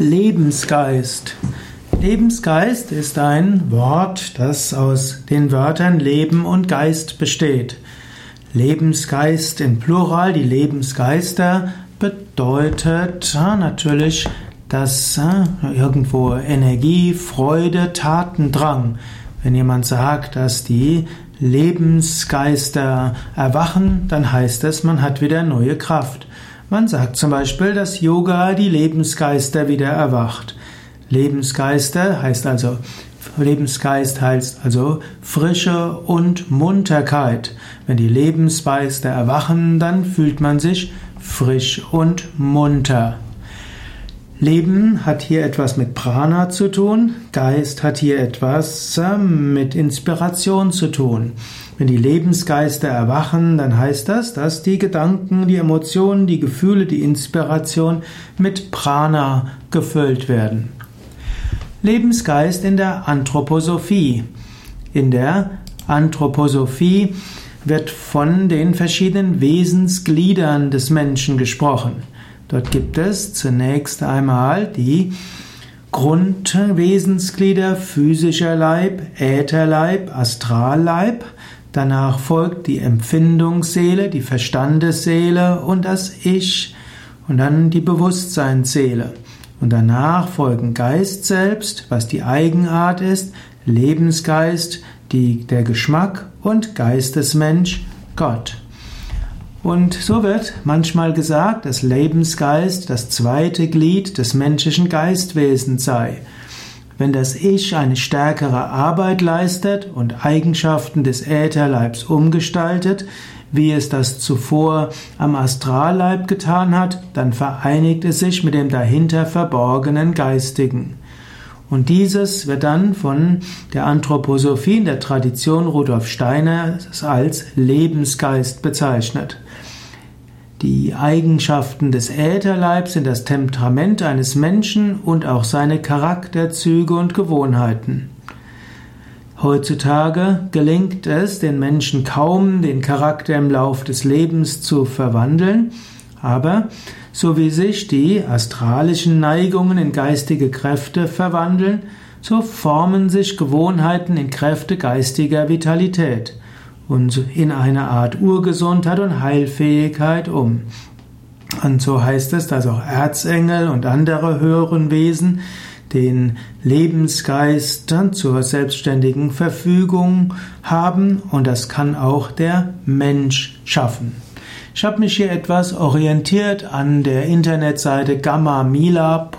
Lebensgeist. Lebensgeist ist ein Wort, das aus den Wörtern Leben und Geist besteht. Lebensgeist im Plural, die Lebensgeister, bedeutet natürlich, dass äh, irgendwo Energie, Freude, Tatendrang. Wenn jemand sagt, dass die Lebensgeister erwachen, dann heißt es, man hat wieder neue Kraft. Man sagt zum Beispiel, dass Yoga die Lebensgeister wieder erwacht. Lebensgeister heißt also, Lebensgeist heißt also Frische und Munterkeit. Wenn die Lebensgeister erwachen, dann fühlt man sich frisch und munter. Leben hat hier etwas mit Prana zu tun, Geist hat hier etwas ähm, mit Inspiration zu tun. Wenn die Lebensgeister erwachen, dann heißt das, dass die Gedanken, die Emotionen, die Gefühle, die Inspiration mit Prana gefüllt werden. Lebensgeist in der Anthroposophie. In der Anthroposophie wird von den verschiedenen Wesensgliedern des Menschen gesprochen. Dort gibt es zunächst einmal die Grundwesensglieder physischer Leib, Ätherleib, Astralleib. Danach folgt die Empfindungsseele, die Verstandesseele und das Ich und dann die Bewusstseinsseele. Und danach folgen Geist selbst, was die Eigenart ist, Lebensgeist, die, der Geschmack und Geistesmensch, Gott. Und so wird manchmal gesagt, dass Lebensgeist das zweite Glied des menschlichen Geistwesens sei. Wenn das Ich eine stärkere Arbeit leistet und Eigenschaften des Ätherleibs umgestaltet, wie es das zuvor am Astralleib getan hat, dann vereinigt es sich mit dem dahinter verborgenen Geistigen. Und dieses wird dann von der Anthroposophie in der Tradition Rudolf Steiner als Lebensgeist bezeichnet. Die Eigenschaften des Ätherleibs sind das Temperament eines Menschen und auch seine Charakterzüge und Gewohnheiten. Heutzutage gelingt es den Menschen kaum, den Charakter im Lauf des Lebens zu verwandeln, aber so wie sich die astralischen Neigungen in geistige Kräfte verwandeln, so formen sich Gewohnheiten in Kräfte geistiger Vitalität und in eine Art Urgesundheit und Heilfähigkeit um. Und so heißt es, dass auch Erzengel und andere höheren Wesen den Lebensgeist zur selbstständigen Verfügung haben und das kann auch der Mensch schaffen. Ich habe mich hier etwas orientiert an der Internetseite gammamila.de